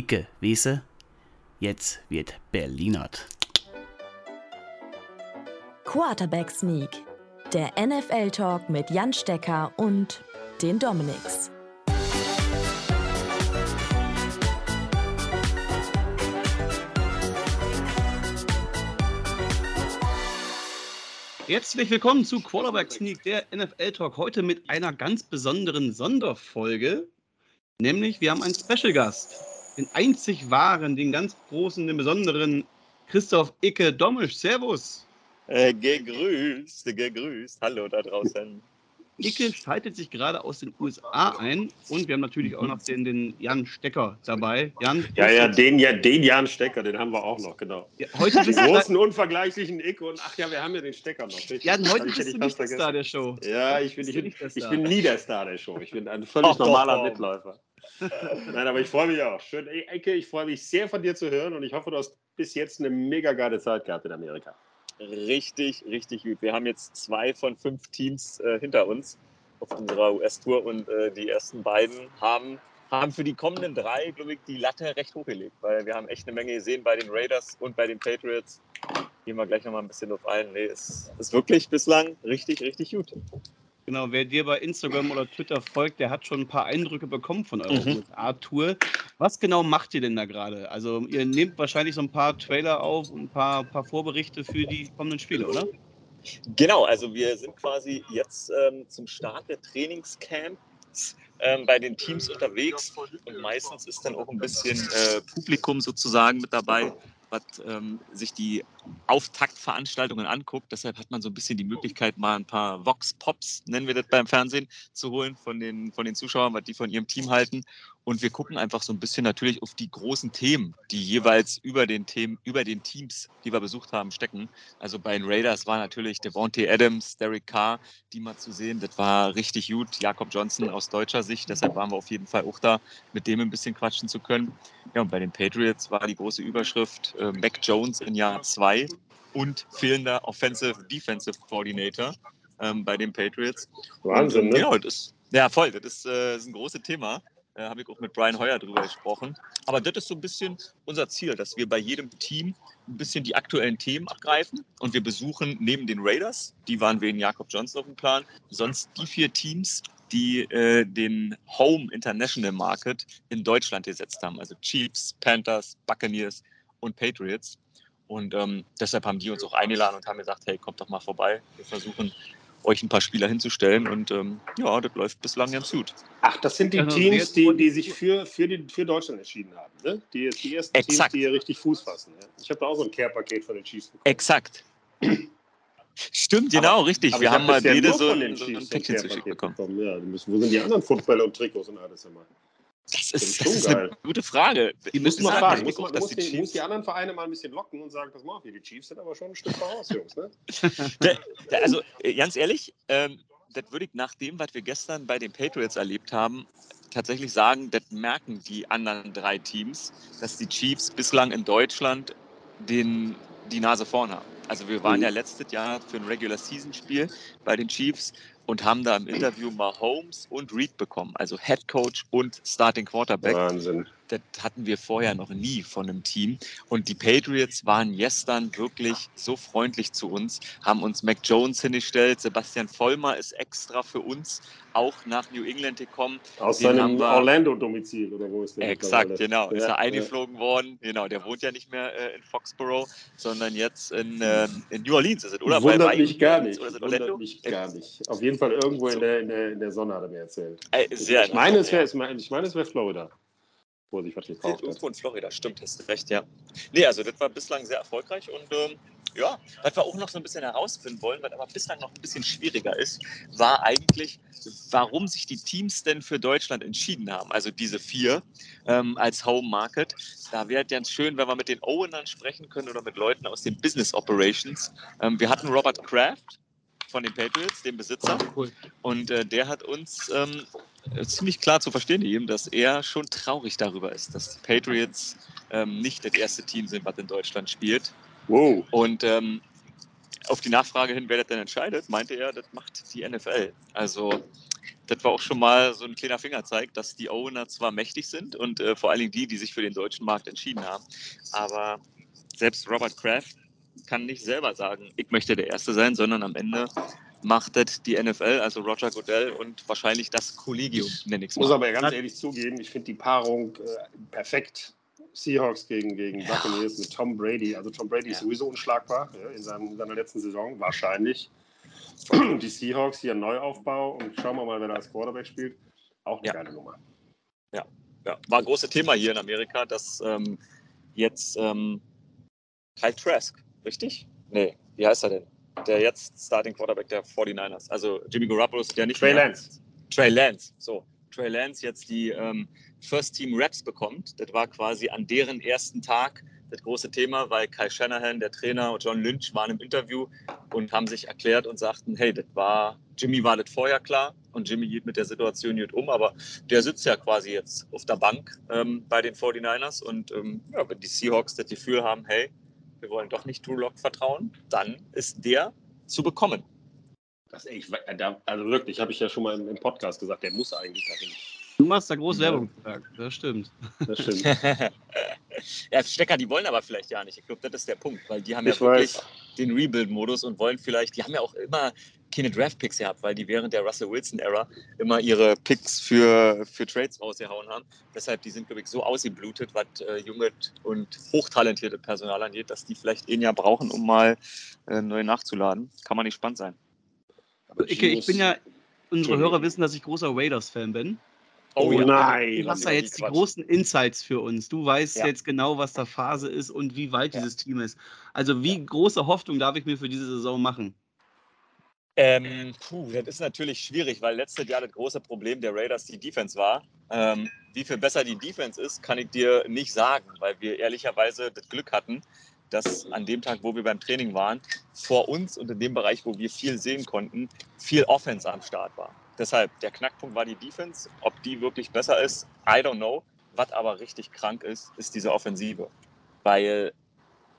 Icke, Wese, jetzt wird Berlinert. Quarterback Sneak, der NFL Talk mit Jan Stecker und den Dominics. Herzlich willkommen zu Quarterback Sneak, der NFL Talk. Heute mit einer ganz besonderen Sonderfolge. Nämlich, wir haben einen Special Gast. Den einzig wahren, den ganz großen, den besonderen Christoph Icke Domisch. Servus. Äh, gegrüßt, gegrüßt. Hallo da draußen. Icke schaltet sich gerade aus den USA ein und wir haben natürlich auch noch den, den Jan Stecker dabei. Jan, ja, ja, den, ja, den Jan Stecker, den haben wir auch noch, genau. Ja, heute den großen, unvergleichlichen Icke und ach ja, wir haben ja den Stecker noch. Richtig? Jan, heute bist du nicht der Star der Show. Ja, ich bin, ich, bin, ich bin nie der Star der Show. Ich bin ein völlig oh, normaler oh. Mitläufer. Nein, aber ich freue mich auch. Schön, Ecke, ich freue mich sehr von dir zu hören und ich hoffe, du hast bis jetzt eine mega geile Zeit gehabt in Amerika. Richtig, richtig gut. Wir haben jetzt zwei von fünf Teams äh, hinter uns auf unserer US-Tour und äh, die ersten beiden haben, haben für die kommenden drei, glaube ich, die Latte recht hochgelegt, weil wir haben echt eine Menge gesehen bei den Raiders und bei den Patriots. Gehen wir gleich nochmal ein bisschen drauf ein. Nee, es ist wirklich bislang richtig, richtig gut. Genau, wer dir bei Instagram oder Twitter folgt, der hat schon ein paar Eindrücke bekommen von eurer mhm. USA-Tour. Was genau macht ihr denn da gerade? Also ihr nehmt wahrscheinlich so ein paar Trailer auf und ein paar, paar Vorberichte für die kommenden Spiele, oder? Genau, also wir sind quasi jetzt ähm, zum Start der Trainingscamps ähm, bei den Teams unterwegs und meistens ist dann auch ein bisschen äh, Publikum sozusagen mit dabei, ähm, sich die Auftaktveranstaltungen anguckt. Deshalb hat man so ein bisschen die Möglichkeit, mal ein paar Vox Pops, nennen wir das beim Fernsehen, zu holen von den, von den Zuschauern, was die von ihrem Team halten. Und wir gucken einfach so ein bisschen natürlich auf die großen Themen, die jeweils über den Themen, über den Teams, die wir besucht haben, stecken. Also bei den Raiders war natürlich Devontae Adams, Derek Carr, die mal zu sehen. Das war richtig gut. Jakob Johnson aus deutscher Sicht. Deshalb waren wir auf jeden Fall auch da, mit dem ein bisschen quatschen zu können. Ja, und bei den Patriots war die große Überschrift äh, Mac Jones in Jahr zwei und fehlender Offensive Defensive Coordinator ähm, bei den Patriots. Wahnsinn, und, ne? Ja, das, ja, voll. Das ist, äh, ist ein großes Thema. Äh, Habe ich auch mit Brian Hoyer drüber gesprochen. Aber das ist so ein bisschen unser Ziel, dass wir bei jedem Team ein bisschen die aktuellen Themen abgreifen und wir besuchen neben den Raiders, die waren wegen Jakob Johnson auf dem Plan, sonst die vier Teams, die äh, den Home International Market in Deutschland gesetzt haben. Also Chiefs, Panthers, Buccaneers und Patriots. Und ähm, deshalb haben die uns auch eingeladen und haben gesagt, hey, kommt doch mal vorbei. Wir versuchen euch ein paar Spieler hinzustellen und ähm, ja, das läuft bislang ganz gut. Ach, das sind die also Teams, die, die sich für, für, die, für Deutschland entschieden haben, ne? Die, die ersten Exakt. Teams, die hier richtig Fuß fassen. Ja? Ich habe da auch so ein Care-Paket von den Chiefs bekommen. Exakt. Stimmt, genau, aber, richtig. Aber Wir haben mal beide so, ein, so ein Päckchen zugeschickt bekommen. bekommen. Ja, wo sind die anderen Footballer und Trikots und alles immer? Das ist, das ist eine gute Frage. Die müssen noch fragen. Muss, man, muss, die, die muss, die, anderen Vereine mal ein bisschen locken und sagen, pass mal auf, die Chiefs sind aber schon ein Stück voraus, Jungs. Ne? also äh, ganz ehrlich, ähm, das würde ich nach dem, was wir gestern bei den Patriots erlebt haben, tatsächlich sagen, das merken die anderen drei Teams, dass die Chiefs bislang in Deutschland den, die Nase vorn haben. Also wir waren mhm. ja letztes Jahr für ein Regular Season Spiel bei den Chiefs und haben da im Interview mal Holmes und Reed bekommen, also Head Coach und Starting Quarterback. Wahnsinn das hatten wir vorher noch nie von einem Team. Und die Patriots waren gestern wirklich so freundlich zu uns, haben uns Mac Jones hingestellt. Sebastian Vollmer ist extra für uns auch nach New England gekommen. Aus Den seinem Orlando-Domizil, oder wo ist der? Exakt, genau. Ja, ist er eingeflogen ja. worden. Genau, der wohnt ja nicht mehr äh, in Foxborough, sondern jetzt in, äh, in New Orleans ist es, oder? Wundert mich gar nicht. Oder Wundert mich gar nicht. Auf jeden Fall irgendwo so. in, der, in, der, in der Sonne hat er mir erzählt. Äh, sehr ich, meine, es wäre, ich meine, es wäre Florida wo er sich was gekauft hat. Irgendwo in Florida, stimmt, hast recht, ja. Nee, also das war bislang sehr erfolgreich und ähm, ja, was wir auch noch so ein bisschen herausfinden wollen, was aber bislang noch ein bisschen schwieriger ist, war eigentlich, warum sich die Teams denn für Deutschland entschieden haben. Also diese vier ähm, als Home Market. Da wäre es ganz schön, wenn wir mit den Owenern sprechen können oder mit Leuten aus den Business Operations. Ähm, wir hatten Robert Kraft von den Patriots, dem Besitzer. Cool. Und äh, der hat uns ähm, äh, ziemlich klar zu verstehen gegeben, dass er schon traurig darüber ist, dass die Patriots ähm, nicht das erste Team sind, was in Deutschland spielt. Wow. Und ähm, auf die Nachfrage hin, wer das denn entscheidet, meinte er, das macht die NFL. Also das war auch schon mal so ein kleiner Fingerzeig, dass die Owner zwar mächtig sind und äh, vor allen Dingen die, die sich für den deutschen Markt entschieden haben, aber selbst Robert Kraft kann nicht selber sagen, ich möchte der Erste sein, sondern am Ende macht das die NFL, also Roger Goodell und wahrscheinlich das Kollegium, nenne ich es mal. Ich muss aber ganz ehrlich zugeben, ich finde die Paarung äh, perfekt. Seahawks gegen, gegen ja. Buccaneers mit Tom Brady. Also Tom Brady ja. ist sowieso unschlagbar ja, in, seinem, in, seiner letzten Saison, wahrscheinlich. Die Seahawks hier ein Neuaufbau und schauen wir mal, wer da als Quarterback spielt. Auch eine geile Nummer. Ja. ja, war ein großes Thema hier in Amerika, dass ähm, jetzt ähm, Kyle Trask, richtig? Nee, wie heißt er denn? der jetzt Starting Quarterback der 49ers. Also Jimmy Garoppolo ist ja nicht Trey mehr. Lance. Trey Lance, so. Trey Lance jetzt die ähm, First Team Raps bekommt. Das war quasi an deren ersten Tag das große Thema, weil Kai Shanahan, der Trainer und John Lynch waren im Interview und haben sich erklärt und sagten, hey, das war, Jimmy war das vorher klar und Jimmy geht mit der Situation nicht um, aber der sitzt ja quasi jetzt auf der Bank ähm, bei den 49ers und ähm, ja, wenn die Seahawks das Gefühl haben, hey, wir wollen doch nicht Drew Lock vertrauen, dann ist der zu bekommen. Das, ich, also wirklich, habe ich ja schon mal im, Podcast gesagt, der muss eigentlich dahin. Du machst da groß ja. Werbung, das stimmt. Das stimmt. ja, Stecker, die wollen aber vielleicht ja nicht. Ich glaube, das ist der Punkt, weil die haben ich ja wirklich weiß. den Rebuild-Modus und wollen vielleicht, die haben ja auch immer keine Draft-Picks gehabt, weil die während der Russell Wilson-Ära immer ihre Picks für, für Trades rausgehauen haben. Deshalb, die sind, glaube ich, so ausgeblutet, was äh, junge und hochtalentierte Personal angeht, dass die vielleicht ein Jahr brauchen, um mal äh, neu nachzuladen. Kann man nicht spannend sein. ich, ich bin ja, unsere Hörer wissen, dass ich großer Raiders-Fan bin. Oh, oh ja. nein. Du hast ja jetzt die großen Insights für uns. Du weißt ja. jetzt genau, was da Phase ist und wie weit ja. dieses Team ist. Also, wie große Hoffnung darf ich mir für diese Saison machen? Ähm, puh, das ist natürlich schwierig, weil letztes Jahr das große Problem der Raiders die Defense war. Ähm, wie viel besser die Defense ist, kann ich dir nicht sagen, weil wir ehrlicherweise das Glück hatten, dass an dem Tag, wo wir beim Training waren, vor uns und in dem Bereich, wo wir viel sehen konnten, viel Offense am Start war. Deshalb, der Knackpunkt war die Defense. Ob die wirklich besser ist, I don't know. Was aber richtig krank ist, ist diese Offensive. Weil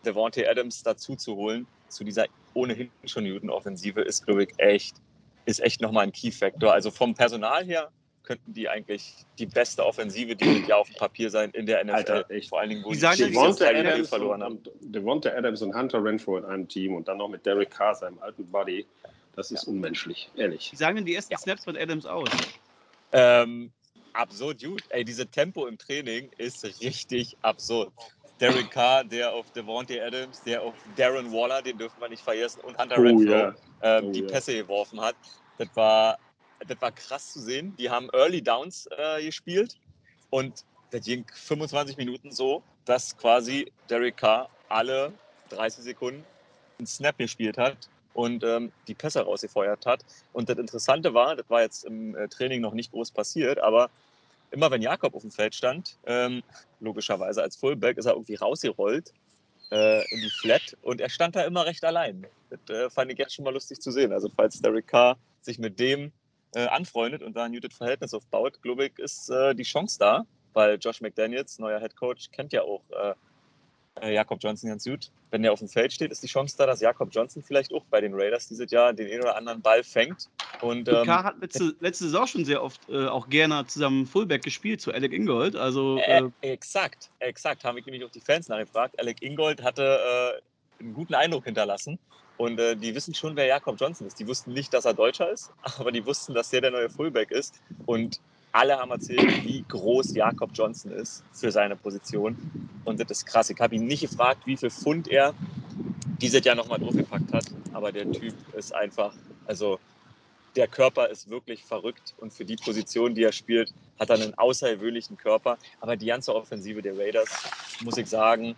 Devontae Adams dazu zu holen, zu dieser ohnehin schon Newton-Offensive, ist, glaube ich, echt, ist echt nochmal ein Key-Factor. Also vom Personal her könnten die eigentlich die beste Offensive dieses Jahr auf dem Papier sein in der NFL. Alter, echt. Vor allen Dingen, wo die, die Devonta Adams verloren haben. Devonta Adams und Hunter Renfro in einem Team und dann noch mit Derek Carr, seinem alten Buddy. Das ist ja. unmenschlich, ehrlich. Wie sahen denn die ersten ja. Snaps von Adams aus? Ähm, absurd gut. Ey, diese Tempo im Training ist richtig absurd. Derek Carr, der auf Devontae Adams, der auf Darren Waller, den dürfen wir nicht vergessen, und Hunter oh, Renfro yeah. ähm, oh, die Pässe yeah. geworfen hat. Das war, das war krass zu sehen. Die haben Early Downs äh, gespielt und das ging 25 Minuten so, dass quasi Derek Carr alle 30 Sekunden einen Snap gespielt hat und ähm, die Pässe rausgefeuert hat. Und das Interessante war, das war jetzt im äh, Training noch nicht groß passiert, aber immer wenn Jakob auf dem Feld stand, ähm, logischerweise als Fullback, ist er irgendwie rausgerollt äh, in die Flat und er stand da immer recht allein. Das äh, fand ich jetzt schon mal lustig zu sehen. Also falls Derek Carr sich mit dem äh, anfreundet und da ein gutes Verhältnis aufbaut, glaube ich, ist äh, die Chance da, weil Josh McDaniels, neuer Head Coach, kennt ja auch äh, Jakob Johnson ganz gut. Wenn er auf dem Feld steht, ist die Chance da, dass Jakob Johnson vielleicht auch bei den Raiders dieses Jahr den einen oder anderen Ball fängt. Und, ähm, K hat letzte, letzte Saison schon sehr oft äh, auch gerne zusammen Fullback gespielt zu Alec Ingold. Also, äh, äh, exakt, exakt. Haben wir nämlich auch die Fans nachgefragt. Alec Ingold hatte äh, einen guten Eindruck hinterlassen. Und äh, die wissen schon, wer Jakob Johnson ist. Die wussten nicht, dass er Deutscher ist, aber die wussten, dass der der neue Fullback ist. Und alle haben erzählt, wie groß Jakob Johnson ist für seine Position. Und das ist krass. Ich habe ihn nicht gefragt, wie viel Pfund er dieses Jahr nochmal draufgepackt hat. Aber der Typ ist einfach, also der Körper ist wirklich verrückt. Und für die Position, die er spielt, hat er einen außergewöhnlichen Körper. Aber die ganze Offensive der Raiders, muss ich sagen,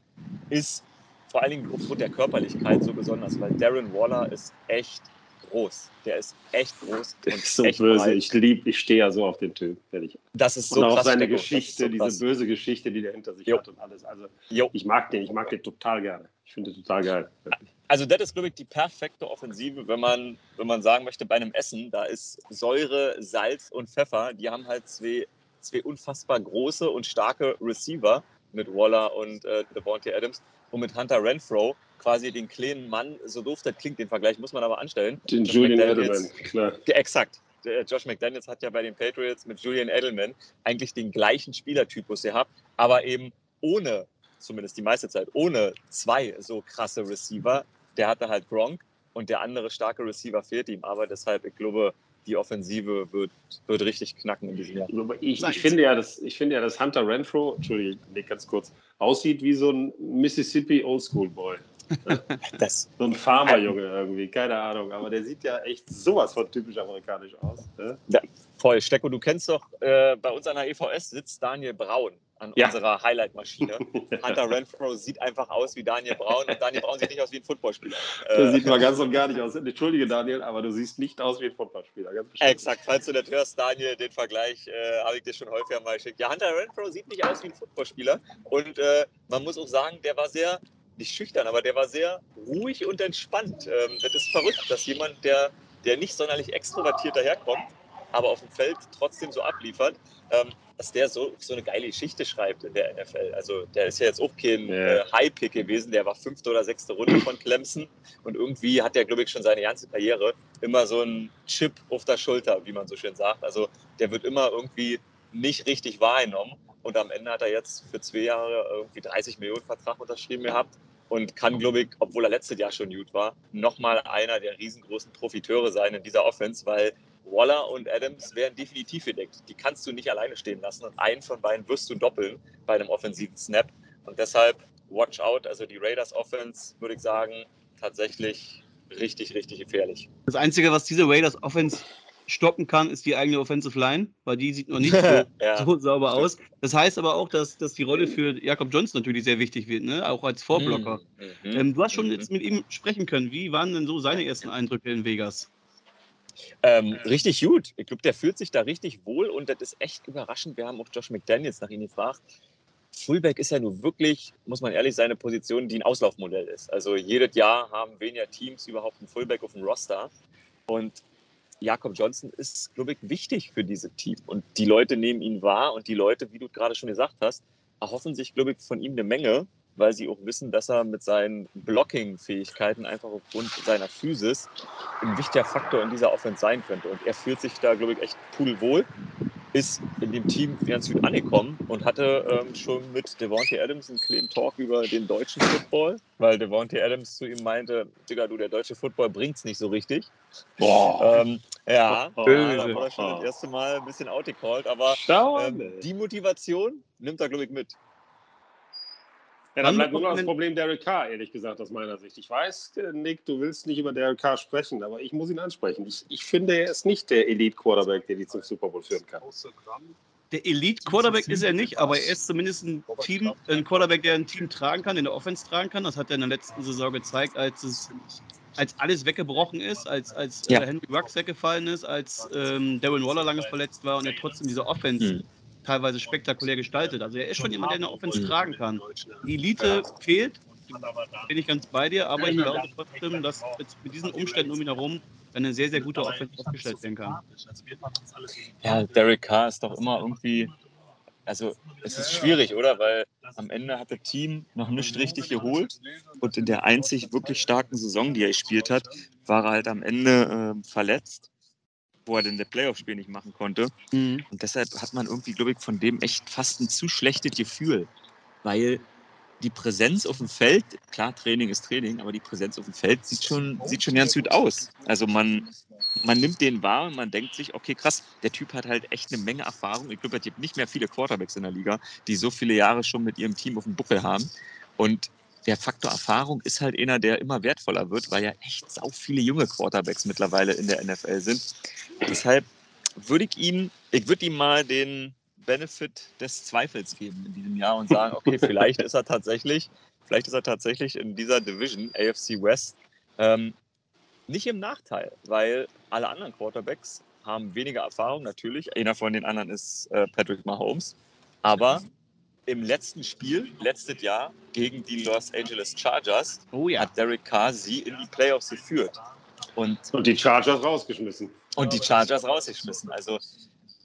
ist vor allen Dingen aufgrund der Körperlichkeit so besonders, weil Darren Waller ist echt groß. Der ist echt groß. Der ist so böse. Breit. Ich liebe, ich stehe ja so auf den Typ. Ehrlich. Das ist so und auch krass, seine Geschichte, so diese böse Geschichte, die der hinter sich jo. hat und alles. Also jo. ich mag den, ich mag den total gerne. Ich finde den total geil. Also das ist, glaube ich, die perfekte Offensive, wenn man, wenn man sagen möchte, bei einem Essen, da ist Säure, Salz und Pfeffer, die haben halt zwei, zwei unfassbar große und starke Receiver mit Waller und äh, Devontae Adams und mit Hunter Renfro quasi den kleinen Mann, so doof das klingt, den Vergleich muss man aber anstellen. Den Julian Edelman, klar. exakt. äh, Josh McDaniels hat ja bei den Patriots mit Julian Edelman eigentlich den gleichen Spielertypus gehabt, aber eben ohne, zumindest die meiste Zeit, ohne zwei so krasse Receiver. Der hatte halt Gronk und der andere starke Receiver fehlt ihm. Aber deshalb, ich glaube, die Offensive wird, wird richtig knacken in diesem Jahr. Ich, ich, finde ja, dass, ich finde ja, dass Hunter Renfro, Entschuldigung, ganz kurz, aussieht wie so ein Mississippi Oldschool Boy. Das, so ein Farmerjunge irgendwie, keine Ahnung. Aber der sieht ja echt sowas von typisch amerikanisch aus. Ne? Ja, voll. Stecko, du kennst doch, äh, bei uns an der EVS sitzt Daniel Braun an ja. unserer Highlight-Maschine. Hunter Renfro sieht einfach aus wie Daniel Braun und Daniel Braun sieht nicht aus wie ein Footballspieler. Der äh, sieht mal ganz und gar nicht aus. Entschuldige, Daniel, aber du siehst nicht aus wie ein Footballspieler. Exakt. Falls du das hörst, Daniel, den Vergleich äh, habe ich dir schon häufiger mal geschickt. Ja, Hunter Renfro sieht nicht aus wie ein Footballspieler und äh, man muss auch sagen, der war sehr nicht schüchtern, aber der war sehr ruhig und entspannt. Ähm, das ist verrückt, dass jemand, der, der nicht sonderlich extrovertiert daherkommt, aber auf dem Feld trotzdem so abliefert, ähm, dass der so, so eine geile Geschichte schreibt in der NFL. Also der ist ja jetzt auch kein yeah. äh, High-Pick gewesen, der war fünfte oder sechste Runde von Clemson und irgendwie hat der, glaube ich, schon seine ganze Karriere immer so einen Chip auf der Schulter, wie man so schön sagt. Also der wird immer irgendwie nicht richtig wahrgenommen und am Ende hat er jetzt für zwei Jahre irgendwie 30 Millionen Vertrag unterschrieben gehabt und kann, glaube ich, obwohl er letztes Jahr schon gut war, nochmal einer der riesengroßen Profiteure sein in dieser Offense, weil Waller und Adams werden definitiv gedeckt. Die kannst du nicht alleine stehen lassen und einen von beiden wirst du doppeln bei einem offensiven Snap. Und deshalb watch out. Also die Raiders Offense, würde ich sagen, tatsächlich richtig, richtig gefährlich. Das Einzige, was diese Raiders Offense stoppen kann, ist die eigene Offensive Line, weil die sieht noch nicht so, ja. so sauber aus. Das heißt aber auch, dass, dass die Rolle für Jakob Johnson natürlich sehr wichtig wird, ne? auch als Vorblocker. Mhm. Ähm, du hast schon mhm. jetzt mit ihm sprechen können. Wie waren denn so seine ersten Eindrücke in Vegas? Ähm, richtig gut. Ich glaube, der fühlt sich da richtig wohl und das ist echt überraschend. Wir haben auch Josh McDaniels nach ihm gefragt. Fullback ist ja nun wirklich, muss man ehrlich sein, eine Position, die ein Auslaufmodell ist. Also jedes Jahr haben weniger Teams überhaupt einen Fullback auf dem Roster. Und Jakob Johnson ist, glaube ich, wichtig für diese Team. Und die Leute nehmen ihn wahr und die Leute, wie du gerade schon gesagt hast, erhoffen sich, glaube ich, von ihm eine Menge, weil sie auch wissen, dass er mit seinen Blocking-Fähigkeiten einfach aufgrund seiner Physis ein wichtiger Faktor in dieser Offense sein könnte. Und er fühlt sich da, glaube ich, echt pudelwohl ist in dem Team ganz gut angekommen und hatte ähm, schon mit Devontae Adams einen kleinen Talk über den deutschen Football, weil Devontae Adams zu ihm meinte, Digga, du, der deutsche Football bringt's nicht so richtig. Boah. Ähm, ja, oh, da wurde er schon das erste Mal ein bisschen outgecalled, aber ähm, die Motivation nimmt er, glaube ich, mit. Ja, dann bleibt nur noch das Problem Derek Carr, ehrlich gesagt, aus meiner Sicht. Ich weiß, äh, Nick, du willst nicht über Derek Carr sprechen, aber ich muss ihn ansprechen. Ich, ich finde, er ist nicht der Elite-Quarterback, der die zum Super Bowl führen kann. Der Elite-Quarterback ist er nicht, aber er ist zumindest ein Team, ein Quarterback, der ein Team tragen kann, in der Offense tragen kann. Das hat er in der letzten Saison gezeigt, als es als alles weggebrochen ist, als, als äh, ja. Henry Rux weggefallen ist, als ähm, Darren Waller lange verletzt war und er trotzdem diese Offense mhm teilweise spektakulär gestaltet. Also er ist schon jemand, der eine Offense tragen kann. Die Elite fehlt, bin ich ganz bei dir, aber ich glaube trotzdem, dass mit diesen Umständen um ihn herum eine sehr, sehr gute Offense aufgestellt werden kann. Ja, Derek Carr ist doch immer irgendwie, also es ist schwierig, oder? Weil am Ende hat das Team noch nicht richtig geholt. Und in der einzig wirklich starken Saison, die er gespielt hat, war er halt am Ende äh, verletzt wo er denn das Playoff-Spiel nicht machen konnte. Mhm. Und deshalb hat man irgendwie, glaube ich, von dem echt fast ein zu schlechtes Gefühl, weil die Präsenz auf dem Feld, klar, Training ist Training, aber die Präsenz auf dem Feld sieht schon, sieht schon ganz gut aus. Also man, man nimmt den wahr und man denkt sich, okay, krass, der Typ hat halt echt eine Menge Erfahrung. Ich glaube, es gibt nicht mehr viele Quarterbacks in der Liga, die so viele Jahre schon mit ihrem Team auf dem Buckel haben. Und der Faktor Erfahrung ist halt einer, der immer wertvoller wird, weil ja echt sau viele junge Quarterbacks mittlerweile in der NFL sind. Deshalb würde ich ihm, ich würde ihm mal den Benefit des Zweifels geben in diesem Jahr und sagen, okay, vielleicht ist er tatsächlich, vielleicht ist er tatsächlich in dieser Division AFC West ähm, nicht im Nachteil, weil alle anderen Quarterbacks haben weniger Erfahrung natürlich. Einer von den anderen ist äh, Patrick Mahomes, aber im letzten Spiel, letztes Jahr, gegen die Los Angeles Chargers, oh ja. hat Derek Carr sie in die Playoffs geführt. Und, und die Chargers rausgeschmissen. Und die Chargers rausgeschmissen. Also,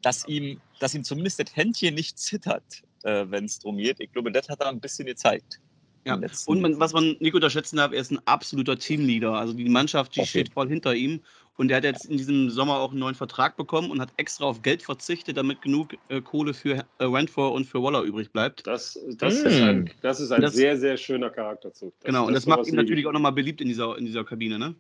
dass ihm, dass ihm zumindest das Händchen nicht zittert, äh, wenn es darum geht. Ich glaube, das hat er ein bisschen gezeigt. Ja. Und man, was man nicht unterschätzen darf, er ist ein absoluter Teamleader. Also die Mannschaft, die okay. steht voll hinter ihm. Und der hat jetzt in diesem Sommer auch einen neuen Vertrag bekommen und hat extra auf Geld verzichtet, damit genug äh, Kohle für äh, Renfro und für Waller übrig bleibt. Das, das, mm. ist, ein, das ist ein das, sehr, sehr schöner Charakterzug. Das, genau, und das, macht ihn natürlich auch nochmal beliebt in dieser, in dieser Kabine, ne?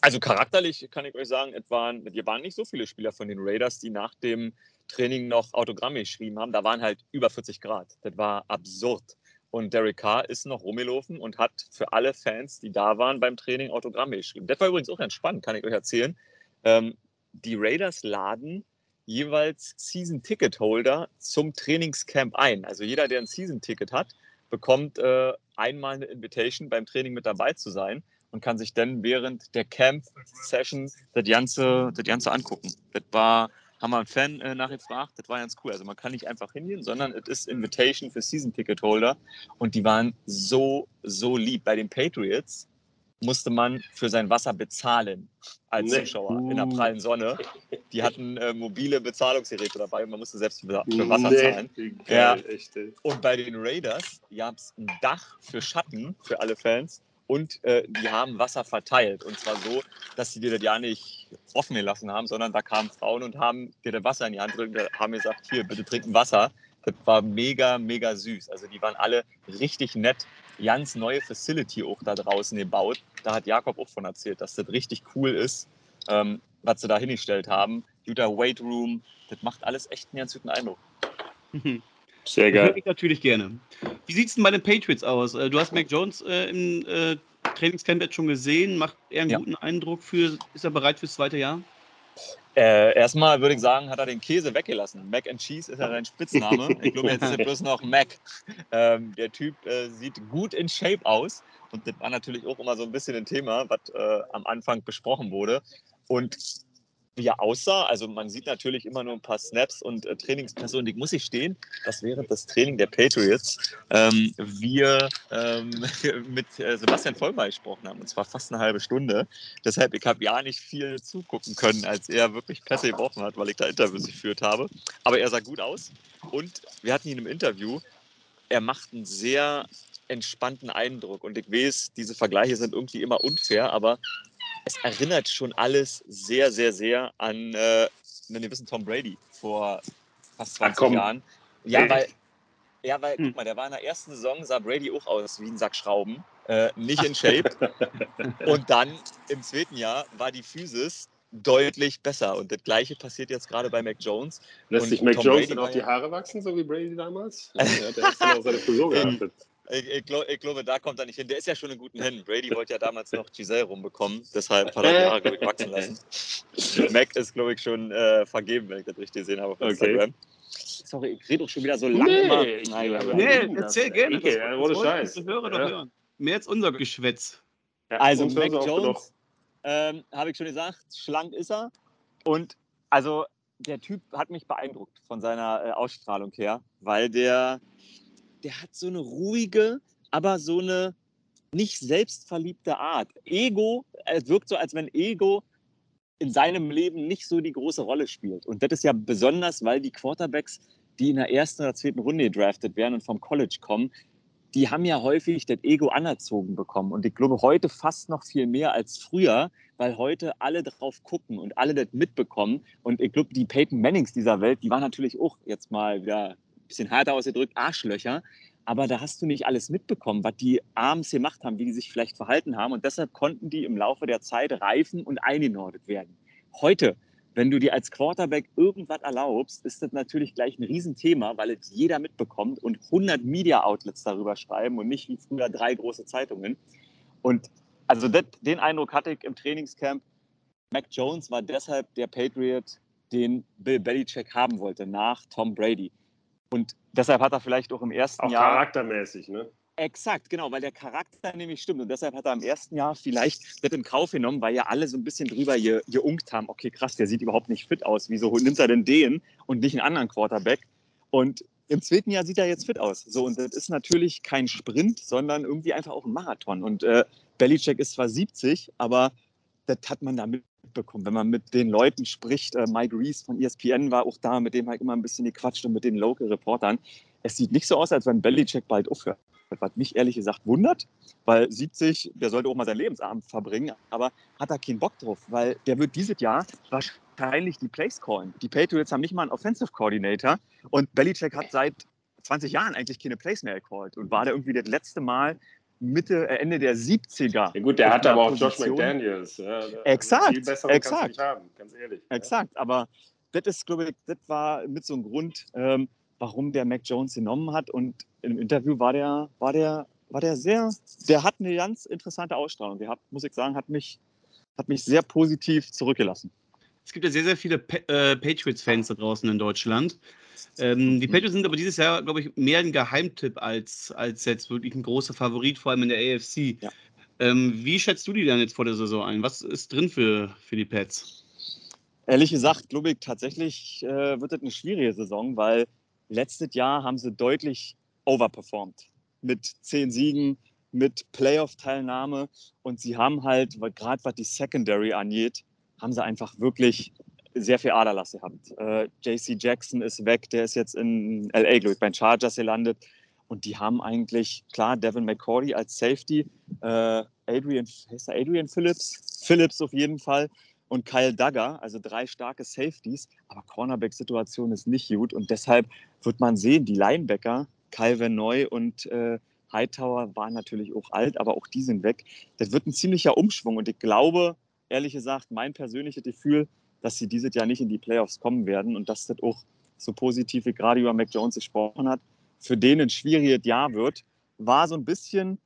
Also charakterlich kann ich euch sagen, es waren, hier waren nicht so viele Spieler von den Raiders, die nach dem Training noch Autogramme geschrieben haben. Da waren halt über 40 Grad. Das war absurd. Und Derek Carr ist noch rumgelaufen und hat für alle Fans, die da waren beim Training, Autogramme geschrieben. Das war übrigens auch ganz spannend, kann ich euch erzählen. Ähm, die Raiders laden jeweils Season-Ticket-Holder zum Trainingscamp ein. Also jeder, der ein Season-Ticket hat, bekommt äh, einmal eine Invitation, beim Training mit dabei zu sein und kann sich dann während der Camp-Session das Ganze, das Ganze angucken. Das war haben wir einen Fan äh, nachgefragt. Das war ganz cool. Also man kann nicht einfach hingehen, sondern es ist Invitation für Season-Ticket-Holder. Und die waren so, so lieb. Bei den Patriots musste man für sein Wasser bezahlen als nee. Zuschauer in der prallen Sonne. Die hatten äh, mobile Bezahlungsgeräte dabei und man musste selbst für, für Wasser nee. zahlen. Geil, ja. Und bei den Raiders gab es ein Dach für Schatten für alle Fans und äh, die haben Wasser verteilt. Und zwar so, dass sie dir das ja nicht offen gelassen haben, sondern da kamen Frauen und haben dir das Wasser in die Hand gedrückt und haben gesagt, hier, bitte trinken Wasser. Das war mega, mega süß. Also die waren alle richtig nett. Ganz neue Facility auch da draußen gebaut. Da hat Jakob auch von erzählt, dass das richtig cool ist, ähm, was sie da hingestellt haben. Utah Weight Room, das macht alles echt einen ganz guten Eindruck. Sehr geil. Das ich natürlich gerne. Wie sieht es denn bei den Patriots aus? Äh, du hast Mac Jones äh, im äh, Trainingscamp jetzt schon gesehen. Macht er einen ja. guten Eindruck? Für, ist er bereit fürs zweite Jahr? Äh, erstmal würde ich sagen, hat er den Käse weggelassen. Mac and Cheese ist ja sein Spitzname. Ich glaube, jetzt ist er bloß noch Mac. Ähm, der Typ äh, sieht gut in Shape aus. Und das war natürlich auch immer so ein bisschen ein Thema, was äh, am Anfang besprochen wurde. Und wie er aussah. Also man sieht natürlich immer nur ein paar Snaps und äh, Trainingspässe ich muss ich stehen, dass während des Training der Patriots ähm, wir ähm, mit äh, Sebastian Vollmer gesprochen haben und zwar fast eine halbe Stunde. Deshalb, ich habe ja nicht viel zugucken können, als er wirklich Pässe gebrochen hat, weil ich da Interviews geführt habe. Aber er sah gut aus und wir hatten ihn im Interview. Er macht einen sehr entspannten Eindruck und ich weiß, diese Vergleiche sind irgendwie immer unfair, aber es erinnert schon alles sehr, sehr, sehr an äh, einen gewissen Tom Brady vor fast 20 Ach, Jahren. Ja, weil, ja, weil, hm. guck mal, der war in der ersten Saison, sah Brady auch aus wie ein Sack Schrauben, äh, nicht in Shape. und dann im zweiten Jahr war die Physis deutlich besser. Und das Gleiche passiert jetzt gerade bei Mac Jones. Lässt sich Mac Tom Jones dann auch die Haare wachsen, so wie Brady damals? ja, der hat dann auch seine Frisur geachtet. Ich, ich, glaub, ich, glaube, da kommt er nicht hin. Der ist ja schon in guten Händen. Brady wollte ja damals noch Giselle rumbekommen, deshalb hat er die Haare, glaube ich, wachsen lassen. Mac ist, glaube ich, schon äh, vergeben, wenn ich das richtig gesehen habe auf Instagram. Okay. Sorry, ich rede doch schon wieder so lange nee. Nein, nee, erzähl gerne. Okay, das, ohne Scheiß. Hörer ja. hören. Mehr als unser Geschwätz. Ja, also Mac Jones, ähm, habe ich schon gesagt, schlank ist er. Und also der Typ hat mich beeindruckt von seiner äh, Ausstrahlung her, weil der der hat so eine ruhige, aber so eine nicht selbstverliebte Art. Ego, es wirkt so, als wenn Ego in seinem Leben nicht so die große Rolle spielt. Und das ist ja besonders, weil die Quarterbacks, die in der ersten oder zweiten Runde gedraftet werden und vom College kommen, die haben ja häufig das Ego anerzogen bekommen. Und ich glaube, heute fast noch viel mehr als früher, weil heute alle drauf gucken und alle das mitbekommen. Und ich glaube, die Peyton Mannings dieser Welt, die waren natürlich auch jetzt mal wieder bisschen härter ausgedrückt, Arschlöcher. Aber da hast du nicht alles mitbekommen, was die abends gemacht haben, wie die sich vielleicht verhalten haben. Und deshalb konnten die im Laufe der Zeit reifen und eingenordet werden. Heute, wenn du dir als Quarterback irgendwas erlaubst, ist das natürlich gleich ein Riesenthema, weil es jeder mitbekommt und 100 Media-Outlets darüber schreiben und nicht wie früher drei große Zeitungen. Und also das, den Eindruck hatte ich im Trainingscamp. Mac Jones war deshalb der Patriot, den Bill Belichick haben wollte, nach Tom Brady. Und deshalb hat er vielleicht auch im ersten auch Jahr. charaktermäßig, ne? Exakt, genau, weil der Charakter nämlich stimmt. Und deshalb hat er im ersten Jahr vielleicht das in Kauf genommen, weil ja alle so ein bisschen drüber ge geunkt haben: okay, krass, der sieht überhaupt nicht fit aus. Wieso nimmt er denn den und nicht einen anderen Quarterback? Und im zweiten Jahr sieht er jetzt fit aus. So, und das ist natürlich kein Sprint, sondern irgendwie einfach auch ein Marathon. Und äh, Belichick ist zwar 70, aber das hat man damit mitbekommen, wenn man mit den Leuten spricht. Äh, Mike Reese von ESPN war auch da, mit dem halt immer ein bisschen gequatscht und mit den Local Reportern. Es sieht nicht so aus, als wenn Belichick bald aufhört. was mich ehrlich gesagt wundert, weil 70, der sollte auch mal seinen Lebensabend verbringen, aber hat da keinen Bock drauf, weil der wird dieses Jahr wahrscheinlich die Plays callen. Die Patriots haben nicht mal einen Offensive Coordinator und Belichick hat seit 20 Jahren eigentlich keine Plays mehr gecallt und war da irgendwie das letzte Mal Mitte, äh, Ende der 70er. Ja gut, der hat aber auch Josh McDaniels. Ja, exakt, viel besseren exakt. kannst haben, ganz ehrlich. Exakt, aber das ist, glaube ich, das war mit so einem Grund, ähm, warum der Mac Jones genommen hat. Und im Interview war der, war der, war der sehr, der hat eine ganz interessante Ausstrahlung. Der hat, muss ich sagen, hat mich, hat mich sehr positiv zurückgelassen. Es gibt ja sehr, sehr viele pa äh, Patriots-Fans da draußen in Deutschland. Ähm, die Patriots sind aber dieses Jahr, glaube ich, mehr ein Geheimtipp als, als jetzt wirklich ein großer Favorit, vor allem in der AFC. Ja. Ähm, wie schätzt du die dann jetzt vor der Saison ein? Was ist drin für, für die Pets? Ehrlich gesagt, glaube ich, tatsächlich äh, wird das eine schwierige Saison, weil letztes Jahr haben sie deutlich overperformed. Mit zehn Siegen, mit Playoff-Teilnahme und sie haben halt, gerade was die Secondary angeht, haben sie einfach wirklich sehr viel Aderlass gehabt. Äh, JC Jackson ist weg, der ist jetzt in LA, glaube ich, bei den Chargers gelandet. Und die haben eigentlich, klar, Devin McCordy als Safety, äh, Adrian, heißt der Adrian Phillips? Phillips auf jeden Fall und Kyle Duggar, also drei starke Safeties. Aber Cornerback-Situation ist nicht gut und deshalb wird man sehen, die Linebacker, Kyle Van Neu und äh, Hightower waren natürlich auch alt, aber auch die sind weg. Das wird ein ziemlicher Umschwung und ich glaube, ehrlich gesagt, mein persönliches Gefühl, dass sie dieses Jahr nicht in die Playoffs kommen werden und dass das auch so positiv, wie gerade über Mac Jones gesprochen hat, für den ein schwieriges Jahr wird, war so ein bisschen,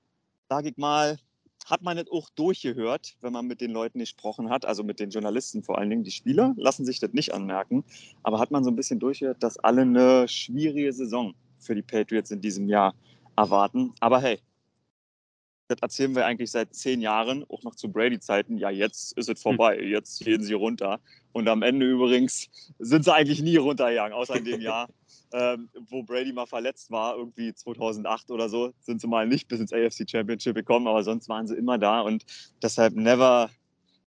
sage ich mal, hat man das auch durchgehört, wenn man mit den Leuten gesprochen hat, also mit den Journalisten vor allen Dingen. Die Spieler lassen sich das nicht anmerken, aber hat man so ein bisschen durchgehört, dass alle eine schwierige Saison für die Patriots in diesem Jahr erwarten. Aber hey, das erzählen wir eigentlich seit zehn Jahren, auch noch zu Brady-Zeiten. Ja, jetzt ist es vorbei, jetzt gehen sie runter. Und am Ende übrigens sind sie eigentlich nie runtergegangen, außer in dem Jahr, ähm, wo Brady mal verletzt war, irgendwie 2008 oder so, sind sie mal nicht bis ins AFC Championship gekommen, aber sonst waren sie immer da und deshalb never,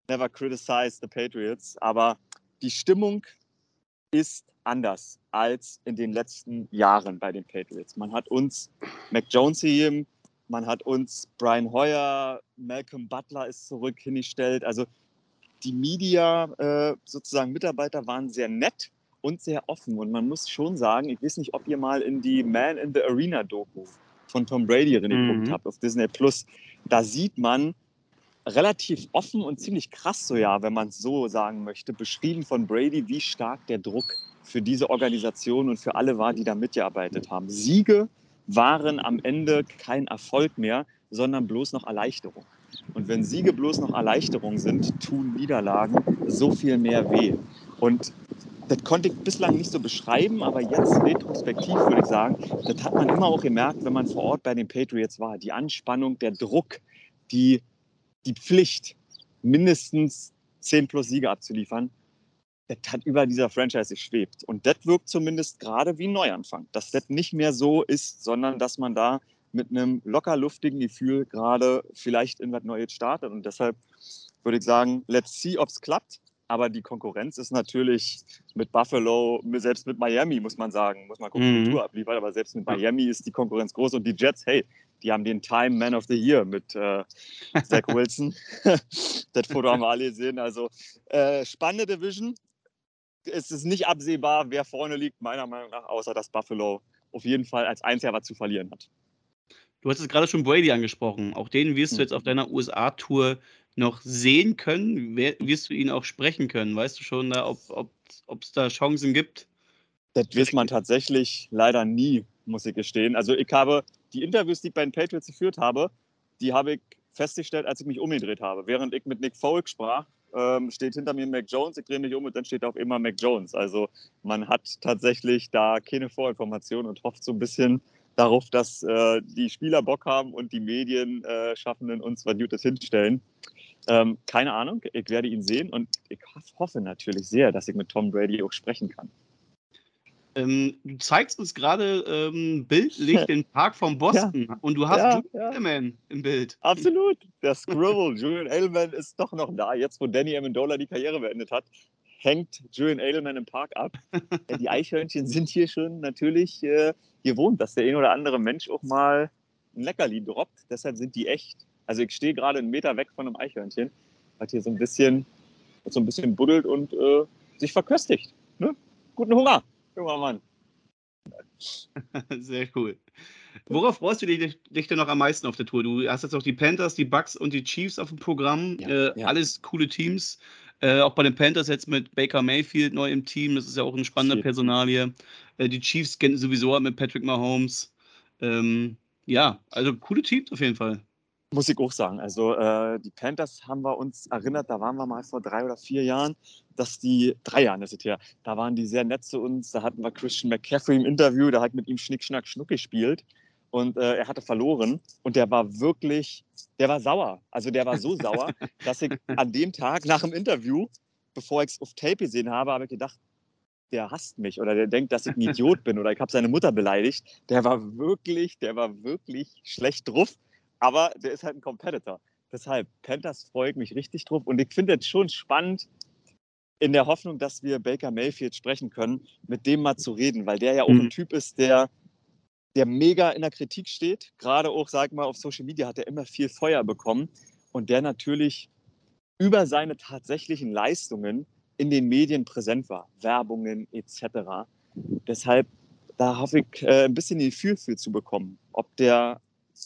never criticize the Patriots. Aber die Stimmung ist anders als in den letzten Jahren bei den Patriots. Man hat uns Mac Jones gegeben, man hat uns Brian Hoyer, Malcolm Butler ist zurück hingestellt. Also die Media äh, sozusagen Mitarbeiter waren sehr nett und sehr offen. Und man muss schon sagen, ich weiß nicht, ob ihr mal in die Man in the Arena Doku von Tom Brady reingeguckt Mhm. habt auf Disney Plus. Da sieht man relativ offen und ziemlich krass so ja, wenn man es so sagen möchte, beschrieben von Brady, wie stark der Druck für diese Organisation und für alle war, die da mitgearbeitet haben. Siege waren am Ende kein Erfolg mehr, sondern bloß noch Erleichterung. Und wenn Siege bloß noch Erleichterung sind, tun Niederlagen so viel mehr weh. Und das konnte ich bislang nicht so beschreiben, aber jetzt retrospektiv würde ich sagen, das hat man immer auch gemerkt, wenn man vor Ort bei den Patriots war. Die Anspannung, der Druck, die, die Pflicht, mindestens 10 plus Siege abzuliefern, das hat über dieser Franchise geschwebt. Und das wirkt zumindest gerade wie ein Neuanfang. Dass das nicht mehr so ist, sondern dass man da mit einem locker luftigen Gefühl gerade vielleicht in was Neues startet. Und deshalb würde ich sagen, let's see, ob es klappt. Aber die Konkurrenz ist natürlich mit Buffalo, selbst mit Miami, muss man sagen, muss man gucken, wie Mhm. die Tour abliefert, aber selbst mit Miami ist die Konkurrenz groß. Und die Jets, hey, die haben den Time Man of the Year mit äh, Zach Wilson. das Foto haben wir alle gesehen. Also äh, spannende Division. Es ist nicht absehbar, wer vorne liegt, meiner Meinung nach, außer dass Buffalo auf jeden Fall als was zu verlieren hat. Du hast es gerade schon Brady angesprochen. Auch den wirst du Mhm. jetzt auf deiner USA-Tour noch sehen können. Wirst du ihn auch sprechen können? Weißt du schon, da, ob es da Chancen gibt? Das weiß man tatsächlich leider nie, muss ich gestehen. Also ich habe die Interviews, die ich bei den Patriots geführt habe, die habe ich festgestellt, als ich mich umgedreht habe. Während ich mit Nick Folk sprach, ähm, steht hinter mir Mac Jones, ich drehe mich um und dann steht auch immer Mac Jones. Also man hat tatsächlich da keine Vorinformation und hofft so ein bisschen darauf, dass äh, die Spieler Bock haben und die Medienschaffenden uns was Gutes hinstellen. Ähm, keine Ahnung, ich werde ihn sehen und ich hoffe natürlich sehr, dass ich mit Tom Brady auch sprechen kann. Ähm, du zeigst uns gerade ähm, bildlich den Park von Boston und du hast Ja, Julian ja. Edelman im Bild. Absolut. Der Scribble, Julian Edelman ist doch noch da. Jetzt, wo Danny Amendola die Karriere beendet hat, hängt Julian Edelman im Park ab. Ja, die Eichhörnchen sind hier schon natürlich äh, gewohnt, dass der ein oder andere Mensch auch mal ein Leckerli droppt. Deshalb sind die echt. Also ich stehe gerade einen Meter weg von einem Eichhörnchen, was hier so ein bisschen, so ein bisschen buddelt und äh, sich verköstigt. Ne? Guten Hunger, junger Mann. Sehr cool. Worauf freust du dich, dich denn noch am meisten auf der Tour? Du hast jetzt auch die Panthers, die Bucks und die Chiefs auf dem Programm. Ja, äh, ja. Alles coole Teams. Äh, auch bei den Panthers jetzt mit Baker Mayfield neu im Team. Das ist ja auch eine spannende Shit. Personalie. Äh, die Chiefs kennen sowieso mit Patrick Mahomes. Ähm, ja, also coole Teams auf jeden Fall. Muss ich auch sagen. Also äh, die Panthers haben wir uns erinnert, da waren wir mal vor drei oder vier Jahren, dass die, drei Jahren ist es her, da waren die sehr nett zu uns. Da hatten wir Christian McCaffrey im Interview, der hat mit ihm Schnick, Schnack, Schnuck gespielt und äh, er hatte verloren und der war wirklich, der war sauer. Also der war so sauer, dass ich an dem Tag nach dem Interview, bevor ich es auf Tape gesehen habe, habe ich gedacht, der hasst mich oder der denkt, dass ich ein Idiot bin oder ich habe seine Mutter beleidigt. Der war wirklich, der war wirklich schlecht drauf, aber der ist halt ein Competitor. Deshalb, Panthers freue ich mich richtig drauf und ich finde es schon spannend, in der Hoffnung, dass wir Baker Mayfield sprechen können, mit dem mal zu reden, weil der ja auch Mhm. ein Typ ist, der, der mega in der Kritik steht. Gerade auch, sag mal, auf Social Media hat er immer viel Feuer bekommen und der natürlich über seine tatsächlichen Leistungen in den Medien präsent war, Werbungen etc. Deshalb, da hoffe ich, äh, ein bisschen ein Gefühl für zu bekommen, ob der,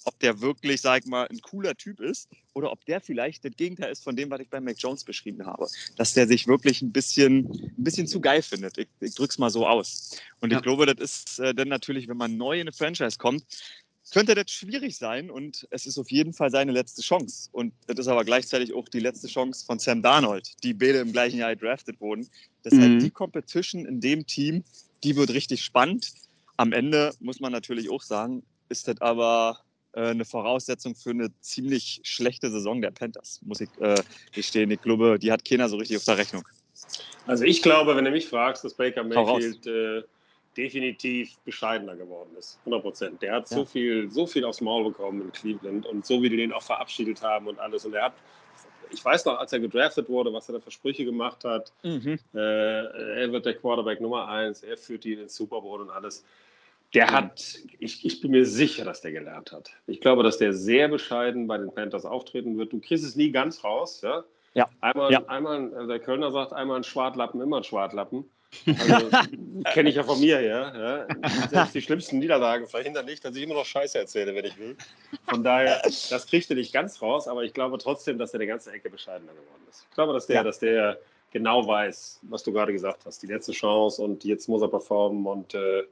ob der wirklich, sag ich mal, ein cooler Typ ist oder ob der vielleicht das Gegenteil ist von dem, was ich bei Mac Jones beschrieben habe. Dass der sich wirklich ein bisschen, ein bisschen zu geil findet. Ich, ich drück's mal so aus. Und Ja. ich glaube, das ist äh, dann natürlich, wenn man neu in eine Franchise kommt, könnte das schwierig sein und es ist auf jeden Fall seine letzte Chance. Und das ist aber gleichzeitig auch die letzte Chance von Sam Darnold, die beide im gleichen Jahr gedraftet wurden. Deshalb Mhm. die Competition in dem Team, die wird richtig spannend. Am Ende muss man natürlich auch sagen, ist das aber eine Voraussetzung für eine ziemlich schlechte Saison der Panthers, muss ich äh, gestehen. Ich glaube, die hat keiner so richtig auf der Rechnung. Also ich glaube, wenn du mich fragst, dass Baker. Mayfield äh, definitiv bescheidener geworden ist. 100 Prozent. Der hat Ja. so viel, so viel aufs Maul bekommen in Cleveland und so wie die den auch verabschiedet haben und alles. Und er hat, ich weiß noch, als er gedraftet wurde, was er da für Sprüche gemacht hat. Mhm. Äh, er wird der Quarterback Nummer eins, er führt die in den Super Bowl und alles. Der hat, ich, ich bin mir sicher, dass der gelernt hat. Ich glaube, dass der sehr bescheiden bei den Panthers auftreten wird. Du kriegst es nie ganz raus, ja? Ja. Einmal, Ja. einmal, äh, der Kölner sagt, einmal ein Schwartlappen, immer ein Schwartlappen. Also, kenne ich ja von mir her. Ja? Selbst die schlimmsten Niederlagen verhindern nicht, dass ich immer noch Scheiße erzähle, wenn ich will. Von daher, das kriegst du nicht ganz raus, aber ich glaube trotzdem, dass er eine ganze Ecke bescheidener geworden ist. Ich glaube, dass der, Ja. dass der genau weiß, was du gerade gesagt hast. Die letzte Chance und jetzt muss er performen und äh,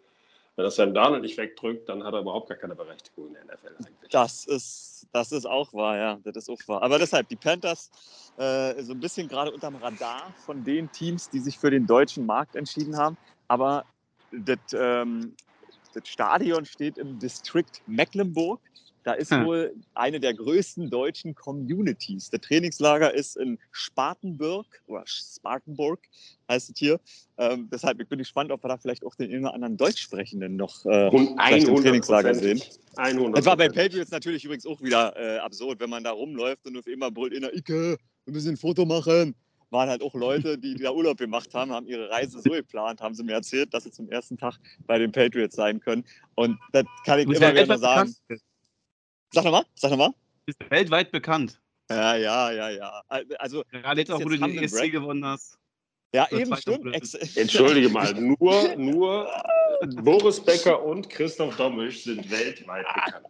wenn er Sam Darnold nicht wegdrückt, dann hat er überhaupt gar keine Berechtigung in der NFL eigentlich. Das ist, das ist auch wahr, ja. Das ist auch wahr. Aber deshalb, die Panthers äh, so ein bisschen gerade unterm Radar von den Teams, die sich für den deutschen Markt entschieden haben. Aber das, ähm, das Stadion steht im Distrikt Mecklenburg. Da ist Hm. wohl eine der größten deutschen Communities. Der Trainingslager ist in Spartanburg oder Spartanburg heißt es hier. Ähm, deshalb ich bin gespannt, ob wir da vielleicht auch den einen oder anderen Deutschsprechenden noch äh, im 100 Trainingslager sehen. 100 Das war bei Patriots natürlich übrigens auch wieder äh, absurd, wenn man da rumläuft und auf einmal brüllt in der Icke, wir müssen ein Foto machen. Waren halt auch Leute, die da Urlaub gemacht haben, haben ihre Reise so geplant, haben sie mir erzählt, dass sie zum ersten Tag bei den Patriots sein können. Und das kann ich immer wieder sagen. bekannt. Sag nochmal, sag nochmal. Du bist weltweit bekannt. Ja, ja, ja, ja. Also, Gerade jetzt Ist auch, wo du den ESC gewonnen hast. ja, Oder eben stimmt. Entschuldige mal, nur, nur Boris Becker und Christoph Dommisch sind weltweit bekannt.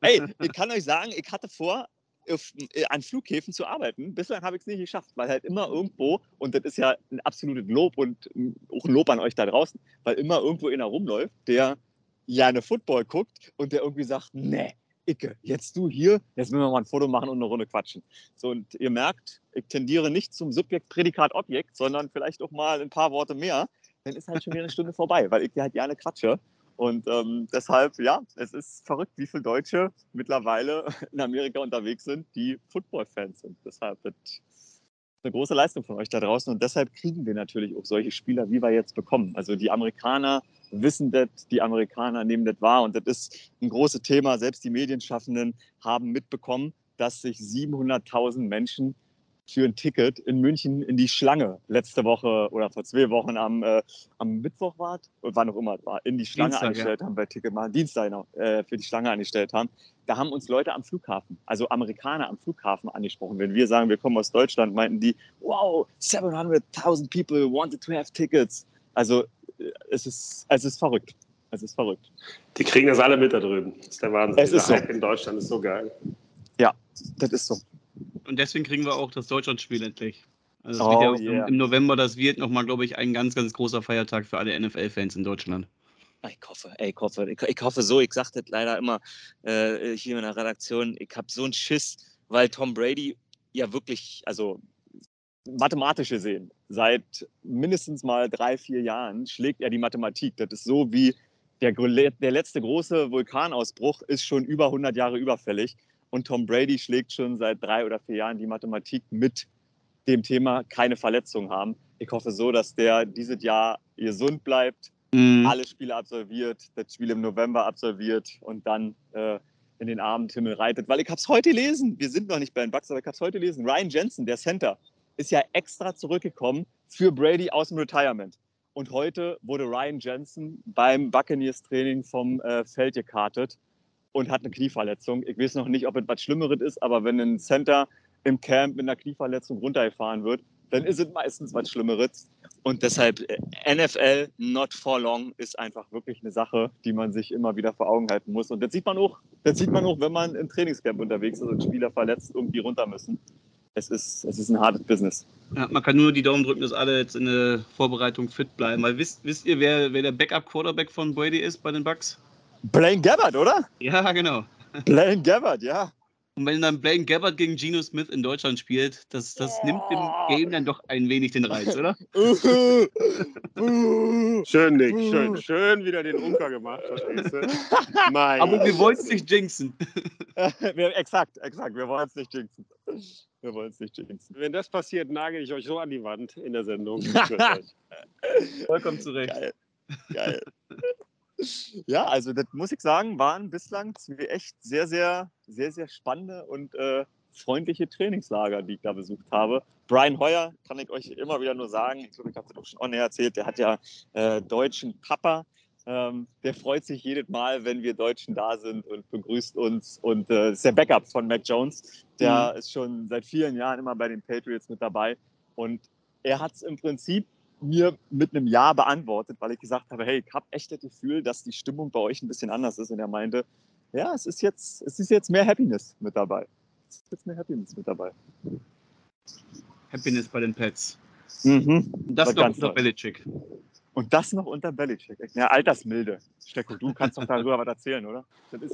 Ey, ich kann euch sagen, ich hatte vor, auf, äh, an Flughäfen zu arbeiten. Bislang habe ich es nicht geschafft, weil halt immer irgendwo, und das ist ja ein absolutes Lob und ähm, auch ein Lob an euch da draußen, weil immer irgendwo einer rumläuft, der ja eine Football guckt und der irgendwie sagt, nee, Icke, jetzt du hier, jetzt müssen wir mal ein Foto machen und eine Runde quatschen. So, und ihr merkt, ich tendiere nicht zum Subjekt, Prädikat, Objekt, sondern vielleicht auch mal ein paar Worte mehr. Dann ist halt schon wieder eine Stunde vorbei, weil ich halt gerne quatsche. Und ähm, deshalb, ja, es ist verrückt, wie viele Deutsche mittlerweile in Amerika unterwegs sind, die Football-Fans sind. Deshalb eine große Leistung von euch da draußen. Und deshalb kriegen wir natürlich auch solche Spieler, wie wir jetzt bekommen. Also die Amerikaner wissen das, die Amerikaner nehmen das wahr. Und das ist ein großes Thema. Selbst die Medienschaffenden haben mitbekommen, dass sich 700.000 Menschen für ein Ticket in München in die Schlange letzte Woche oder vor zwei Wochen am, äh, am Mittwoch war wann auch immer war, in die Schlange Dienstag, angestellt haben bei Ticketmaster, Dienstag noch, äh, für die Schlange angestellt haben. Da haben uns Leute am Flughafen, also Amerikaner am Flughafen angesprochen. Wenn wir sagen, wir kommen aus Deutschland, meinten die, wow, 700.000 people wanted to have tickets. Also es ist, es ist verrückt. Es ist verrückt. Die kriegen das alle mit da drüben. Das ist der Wahnsinn. Es ist so. In Deutschland ist so geil. Ja, das ist so. Und deswegen kriegen wir auch das Deutschlandspiel endlich. Also Oh, wird ja yeah. im, November, das wird nochmal, glaube ich, ein ganz, ganz großer Feiertag für alle NFL-Fans in Deutschland. Ich hoffe, ey, ich hoffe, ich, ich hoffe so, ich sage das leider immer äh, hier in der Redaktion, ich habe so einen Schiss, weil Tom Brady ja wirklich, also mathematisch gesehen, seit mindestens mal drei, vier Jahren schlägt er die Mathematik. Das ist so wie der, der letzte große Vulkanausbruch ist schon über 100 Jahre überfällig und Tom Brady schlägt schon seit drei oder vier Jahren die Mathematik mit dem Thema keine Verletzungen haben. Ich hoffe so, dass der dieses Jahr gesund bleibt, Mhm. alle Spiele absolviert, das Spiel im November absolviert und dann äh, in den Abendhimmel reitet. Weil ich habe es heute gelesen, wir sind noch nicht bei den Bucks, aber ich habe es heute gelesen. Ryan Jensen, der Center, ist ja extra zurückgekommen für Brady aus dem Retirement. Und heute wurde Ryan Jensen beim Buccaneers-Training vom äh, Feld gekartet und hat eine Knieverletzung. Ich weiß noch nicht, ob es was Schlimmeres ist, aber wenn ein Center im Camp mit einer Knieverletzung runtergefahren wird, dann ist es meistens was Schlimmeres. Und deshalb äh, NFL not for long ist einfach wirklich eine Sache, die man sich immer wieder vor Augen halten muss. Und das sieht man auch, das sieht man auch, wenn man im Trainingscamp unterwegs ist und Spieler verletzt irgendwie runter müssen. Es ist, es ist ein hartes Business. Ja, man kann nur die Daumen drücken, dass alle jetzt in der Vorbereitung fit bleiben. Weil wisst, wisst ihr, wer, wer der Backup-Quarterback von Brady ist bei den Bucks? Blaine Gabbard, oder? Ja, genau. Blaine Gabbard, ja. Und wenn dann Blaine Gabbard gegen Geno Smith in Deutschland spielt, das, das nimmt dem Game dann doch ein wenig den Reiz, oder? Schön, Nick. Schön, schön wieder den Unker gemacht. Mein Aber wir wollen es nicht jinxen. wir, exakt, exakt. Wir wollen es nicht jinxen. Wir wollen es nicht jinxen. Wenn das passiert, nagel ich euch so an die Wand in der Sendung. Vollkommen zurecht. Geil. Geil. Ja, also das muss ich sagen, waren bislang zwei echt sehr, sehr, sehr, sehr spannende und äh, freundliche Trainingslager, die ich da besucht habe. Brian Hoyer, kann ich euch immer wieder nur sagen, ich glaube, ich habe das auch schon on air erzählt, der hat ja äh, deutschen Papa. Ähm, der freut sich jedes Mal, wenn wir Deutschen da sind und begrüßt uns. Und äh, ist der Backup von Mac Jones. Der ist schon seit vielen Jahren immer bei den Patriots mit dabei. Und er hat es im Prinzip mir mit einem Ja beantwortet, weil ich gesagt habe, hey, ich habe echt das Gefühl, dass die Stimmung bei euch ein bisschen anders ist. Und er meinte, ja, es ist jetzt, es ist jetzt mehr Happiness mit dabei. Es ist jetzt mehr Happiness mit dabei. Happiness bei den Pets. Mhm. Und das noch unter toll. Belichick. Und das noch unter Belichick. Ja, Altersmilde. Stecko, du kannst doch darüber was erzählen, oder?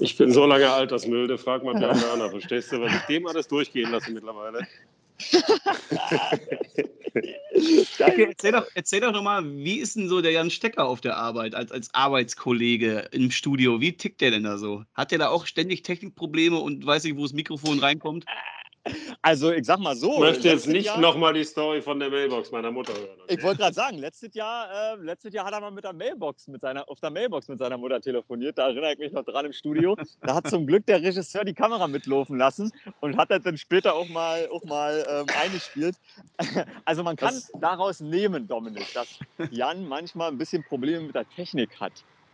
Ich bin so lange altersmilde, frag mal Werner, verstehst du, was ich dem alles durchgehen lasse mittlerweile. Okay, erzähl doch, erzähl doch nochmal, wie ist denn so der Jan Stecker auf der Arbeit, als, als Arbeitskollege im Studio? Wie tickt der denn da so? Hat der da auch ständig Technikprobleme und weiß nicht, wo das Mikrofon reinkommt? Also, ich sag mal so. Ich möchte jetzt nicht nochmal die Story von der Mailbox meiner Mutter hören. Ich wollte gerade sagen, letztes Jahr, äh, letztes Jahr hat er mal mit der Mailbox, mit seiner, auf der Mailbox mit seiner Mutter telefoniert. Da erinnere ich mich noch dran im Studio. Da hat zum Glück der Regisseur die Kamera mitlaufen lassen und hat das dann später auch mal, auch mal ähm, eingespielt. Also man kann Das- daraus nehmen, Dominik, dass Jan manchmal ein bisschen Probleme mit der Technik hat.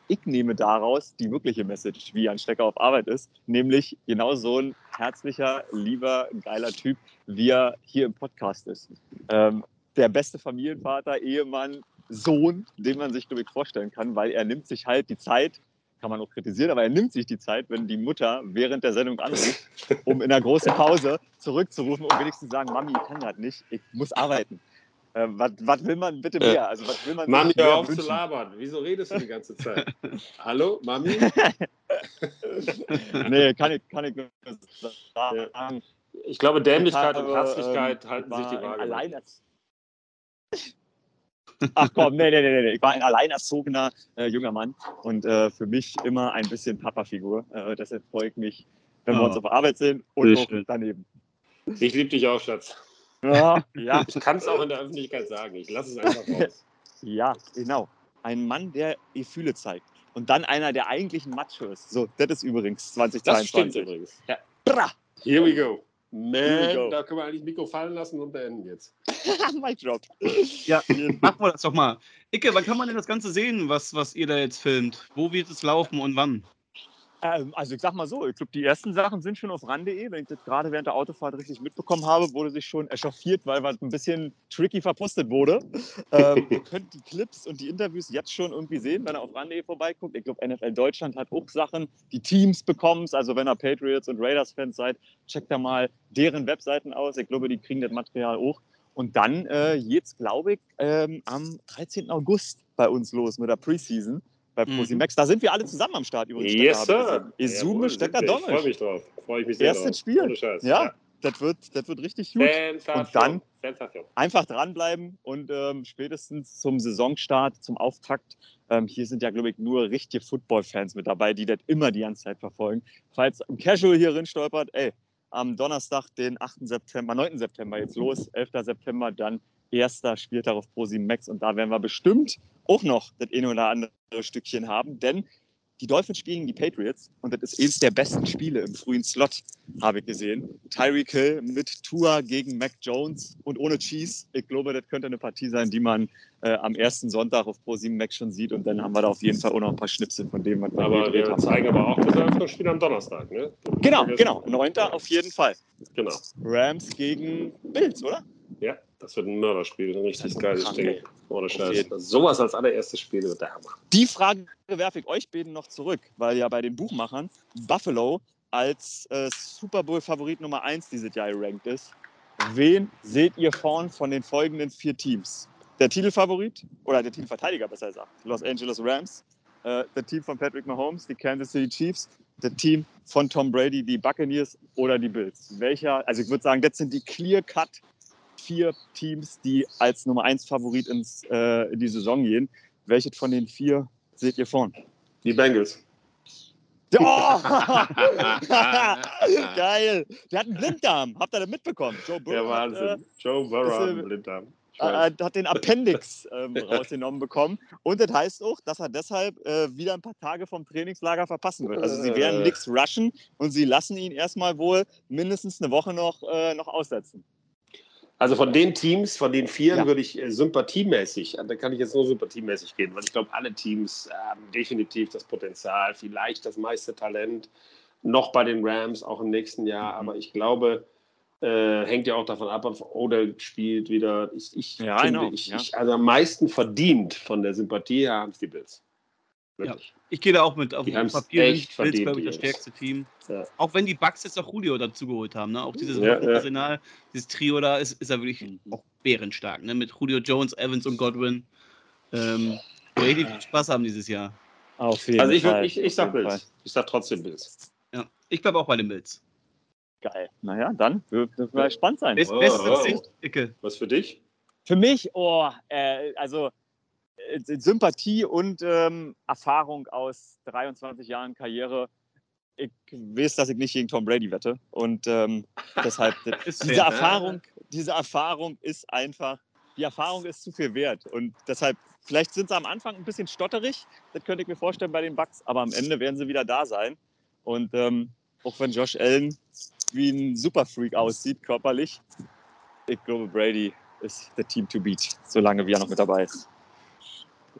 Ich nehme daraus die wirkliche Message, wie Jan Stecker auf Arbeit ist, nämlich genau so ein herzlicher, lieber, geiler Typ, wie er hier im Podcast ist. Ähm, der beste Familienvater, Ehemann, Sohn, den man sich, glaube ich, vorstellen kann, weil er nimmt sich halt die Zeit, kann man auch kritisieren, aber er nimmt sich die Zeit, wenn die Mutter während der Sendung anruft, um in der großen Pause zurückzurufen und wenigstens zu sagen, Mami, ich kann gerade nicht, ich muss arbeiten. Äh, was, will man bitte mehr? Also was will man Mami, hör auf zu wünschen? labern. Wieso redest du die ganze Zeit? Hallo, Mami? Nee, kann ich, kann ich nur sagen. Ich glaube, Dämlichkeit und habe, Herzlichkeit ähm, halten sich die Waage. Alleinerz- Ach komm, nee, nee, nee, nee. Ich war ein alleinerzogener äh, junger Mann und äh, für mich immer ein bisschen Papa-Figur. Äh, deshalb freue ich mich, wenn wir Oh. uns auf Arbeit sehen und auch daneben. Ich liebe dich auch, Schatz. Ja, ja, Ich kann es auch in der Öffentlichkeit sagen. Ich lasse es einfach raus. ja, genau. Ein Mann, der Gefühle zeigt. Und dann einer, der eigentlich ein Macho ist. So, das ist übrigens Das 2022. stimmt übrigens. Bra! Here we go. Man, da können wir eigentlich Mikro fallen lassen und beenden jetzt. Mic drop. Ja, machen wir das doch mal. Icke, wann kann man denn das Ganze sehen, was, was ihr da jetzt filmt? Wo wird es laufen und wann? Ähm, also ich sag mal so, ich glaube, die ersten Sachen sind schon auf ran.de. Wenn ich das gerade während der Autofahrt richtig mitbekommen habe, wurde sich schon echauffiert, weil was ein bisschen tricky verpostet wurde. Ähm, ihr könnt die Clips und die Interviews jetzt schon irgendwie sehen, wenn ihr auf ran.de vorbeiguckt. Ich glaube, NFL Deutschland hat auch Sachen, die Teams bekommen Also wenn ihr Patriots und Raiders-Fans seid, checkt da mal deren Webseiten aus. Ich glaube, die kriegen das Material auch. Und dann äh, jetzt, glaube ich, ähm, am 13. August bei uns los mit der Preseason bei Mhm. ProSimax. Da sind wir alle zusammen am Start übrigens. Yes, sir. Izume, Stecker, wir. Ich freue mich drauf. Freue ich mich sehr Erstes drauf. Spiel. Ohne Scheiß. Ja, das wird, das wird richtig gut. Sensation. Und dann- Sensation. Einfach dranbleiben und ähm, spätestens zum Saisonstart, zum Auftakt. Ähm, hier sind ja, glaube ich, nur richtige Football-Fans mit dabei, die das immer die ganze Zeit verfolgen. Falls ein Casual hier drin stolpert, ey, am Donnerstag, den 8. September, 9. September jetzt los, 11. September, dann erster Spieltag auf ProSieben Max und da werden wir bestimmt auch noch das eine oder andere Stückchen haben, denn die Dolphins spielen die Patriots und das ist eines der besten Spiele im frühen Slot, habe ich gesehen. Tyreek Hill mit Tua gegen Mac Jones und ohne Cheese. Ich glaube, das könnte eine Partie sein, die man äh, am ersten Sonntag auf Pro7 Max schon sieht und dann haben wir da auf jeden Fall auch noch ein paar Schnipsel von dem, was wir Aber gedreht wir haben. zeigen aber auch das Eröffnungsspiel am Donnerstag, ne? Genau, genau. Neunter auf jeden Fall. Genau. Rams gegen Bills, oder? Ja, das wird ein Mörderspiel. Ein richtig geiles krank, Ding. Ohne Scheiß. Sowas als allererstes Spiel wird der Hammer. Die Frage werfe ich euch beiden noch zurück, weil ja bei den Buchmachern Buffalo als äh, Super Bowl-Favorit Nummer 1 dieses Jahr gerankt ist. Wen seht ihr vorn von den folgenden vier Teams? Der Titelfavorit oder der Teamverteidiger, besser gesagt, Los Angeles Rams, äh, das Team von Patrick Mahomes, die Kansas City Chiefs, das Team von Tom Brady, die Buccaneers oder die Bills. Welcher, also ich würde sagen, das sind die Clear-Cut vier Teams, die als Nummer 1 Favorit ins, äh, in die Saison gehen. Welches von den vier seht ihr vorn? Die Bengals. Oh! Geil! Der hat einen Blinddarm. Habt ihr das mitbekommen? Joe Burrow Der hat, Wahnsinn. Joe Burrow hat äh, einen Blinddarm. Äh, äh, hat den Appendix ähm, rausgenommen bekommen. Und das heißt auch, dass er deshalb äh, wieder ein paar Tage vom Trainingslager verpassen wird. Also sie werden Äh. nichts rushen und sie lassen ihn erstmal wohl mindestens eine Woche noch, äh, noch aussetzen. Also von den Teams, von den Vieren Ja. würde ich äh, sympathiemäßig, da kann ich jetzt nur sympathiemäßig gehen, weil ich glaube, alle Teams haben definitiv das Potenzial, vielleicht das meiste Talent, noch bei den Rams, auch im nächsten Jahr. Mhm. Aber ich glaube, äh, hängt ja auch davon ab, ob Odell spielt wieder. Ich, ich Ja, finde, ich, ja. ich, also am meisten verdient von der Sympathie her haben es die Bills. Wirklich. Ich gehe da auch mit. Auf dem Papier echt sind Bills, glaube ich, das stärkste Team. Ja. Auch wenn die Bucks jetzt auch Julio dazu geholt haben. Ne? Auch dieses Ja, ja. Arsenal, dieses Trio da ist, ist ja wirklich Mhm. auch bärenstark. Ne? Mit Julio Jones, Evans und Godwin. Ähm, richtig viel Spaß haben dieses Jahr. Auf jeden Also ich, Fall. ich, ich sag Bills. Ich sag trotzdem Bills. Ja. Ich bleibe auch bei den Bills. Geil. Naja, dann wird das mal spannend sein. Best, Oh, beste oh. Icke. Was für dich? Für mich, oh, äh, also Sympathie und ähm, Erfahrung aus 23 Jahren Karriere. Ich weiß, dass ich nicht gegen Tom Brady wette. Und ähm, deshalb, diese fair. Erfahrung, diese Erfahrung ist einfach, die Erfahrung ist zu viel wert. Und deshalb, vielleicht sind sie am Anfang ein bisschen stotterig, das könnte ich mir vorstellen bei den Bucks, aber am Ende werden sie wieder da sein. Und ähm, auch wenn Josh Allen wie ein Superfreak aussieht, körperlich, ich glaube, Brady ist der Team to beat, solange wie er noch mit dabei ist.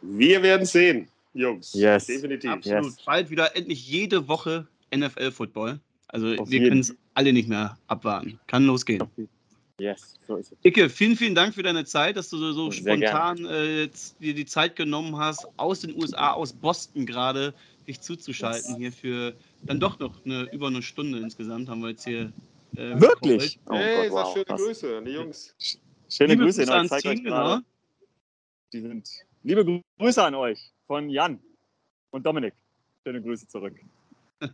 Wir werden sehen, Jungs. Yes. Definitiv. Absolut. Yes. Bald wieder endlich jede Woche NFL-Football. Also Auf wir können es alle nicht mehr abwarten. Kann losgehen. Yes, so ist es. Icke, vielen, vielen Dank für deine Zeit, dass du so, so spontan äh, jetzt dir die Zeit genommen hast, aus den USA, aus Boston gerade, dich zuzuschalten hier für dann doch noch eine, über eine Stunde insgesamt haben wir jetzt hier. äh, Wirklich? Oh hey, Gott, sag wow, schöne krass. Grüße an die Jungs. Schöne Liebe Grüße, Grüße an Team, gerade. genau. Die sind, liebe Grü- Grüße an euch von Jan und Dominik. Schöne Grüße zurück.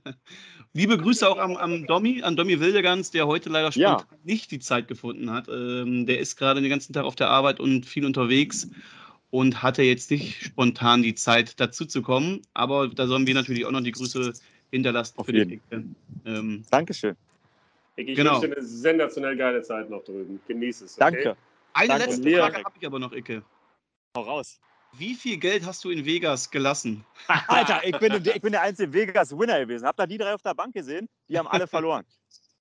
Liebe Grüße auch am, am Domi, an Domi Wildegans, der heute leider Ja. spontan nicht die Zeit gefunden hat. Ähm, der ist gerade den ganzen Tag auf der Arbeit und viel unterwegs und hatte jetzt nicht spontan die Zeit dazu zu kommen. Aber da sollen wir natürlich auch noch die Grüße hinterlassen Auf für den jeden. Icke. Ähm, Dankeschön. Ich, ich Genau. wünsche dir eine sensationell geile Zeit noch drüben. Genieß es. Okay? Danke. eine Danke. letzte Frage habe ich aber noch, Icke. Hau raus. Wie viel Geld hast du in Vegas gelassen? Alter, ich bin, ich bin der einzige Vegas-Winner gewesen. Habt ihr die drei auf der Bank gesehen? Die haben alle verloren.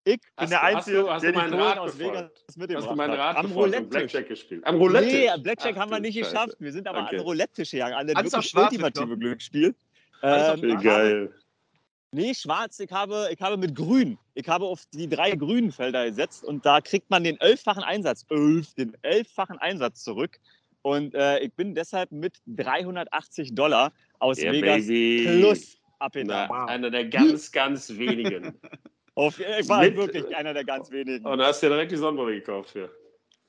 Ich bin Hast der du- hast Einzige, du- hast der du die meinen Rat aus? Vegas Hast du mitgebracht meinen. Rat Am Roulette-Tisch. Blackjack gespielt? Am Roulette-Tisch? Nee, Blackjack Ach haben wir nicht Scheiße. geschafft. Wir sind aber Okay. an Roulette-Tisch gegangen, Alles auf wirklich ultimative. Glücksspiel. Ähm, Wie ich habe, geil. nee, schwarz, ich habe, ich habe mit grün. Ich habe auf die drei grünen Felder gesetzt und da kriegt man den elffachen Einsatz, elf, den elffachen Einsatz zurück. Und äh, ich bin deshalb mit 380 Dollar aus Yeah, Vegas baby. plus Na, abgetan. einer der ganz, ganz wenigen. Auf, ich war Mit- wirklich einer der ganz wenigen. Und da hast du dir direkt die Sonnenbrille gekauft für.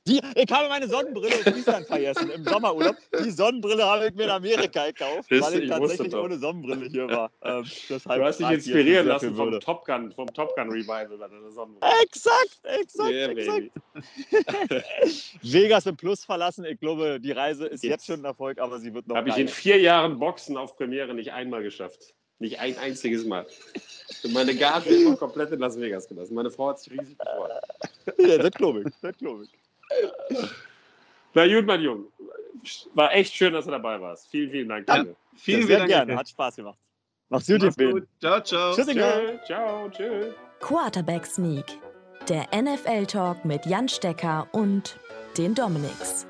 Die, ich habe meine Sonnenbrille in Island vergessen im Sommerurlaub. Die Sonnenbrille habe ich mir in Amerika gekauft, weil ich tatsächlich ohne Sonnenbrille hier war. Ähm, Du hast dich inspirieren lassen vom Würde. Top Gun, vom Top Gun Revival bei deiner Sonnenbrille. Exakt, exakt, Yeah, exakt. Vegas im Plus verlassen. Ich glaube, die Reise ist Jetzt. jetzt schon ein Erfolg, aber sie wird noch Habe ich in vier Jahren Boxen auf Premiere nicht einmal geschafft. Nicht ein einziges Mal. Meine Gage ist komplett in Las Vegas gelassen. Meine Frau hat sich riesig gefreut. Ja, das glaube ich, das glaube ich. Na gut, mein Junge. War echt schön, dass du dabei warst. Vielen, vielen Dank. Ja. Vielen, sehr vielen Dank. gerne, hat Spaß gemacht. Macht's gut, ihr Mach's gut. Ciao, ciao. Tschüss. Tschö, ciao, tschö. Quarterback Sneak, der NFL Talk mit Jan Stecker und den Dominics.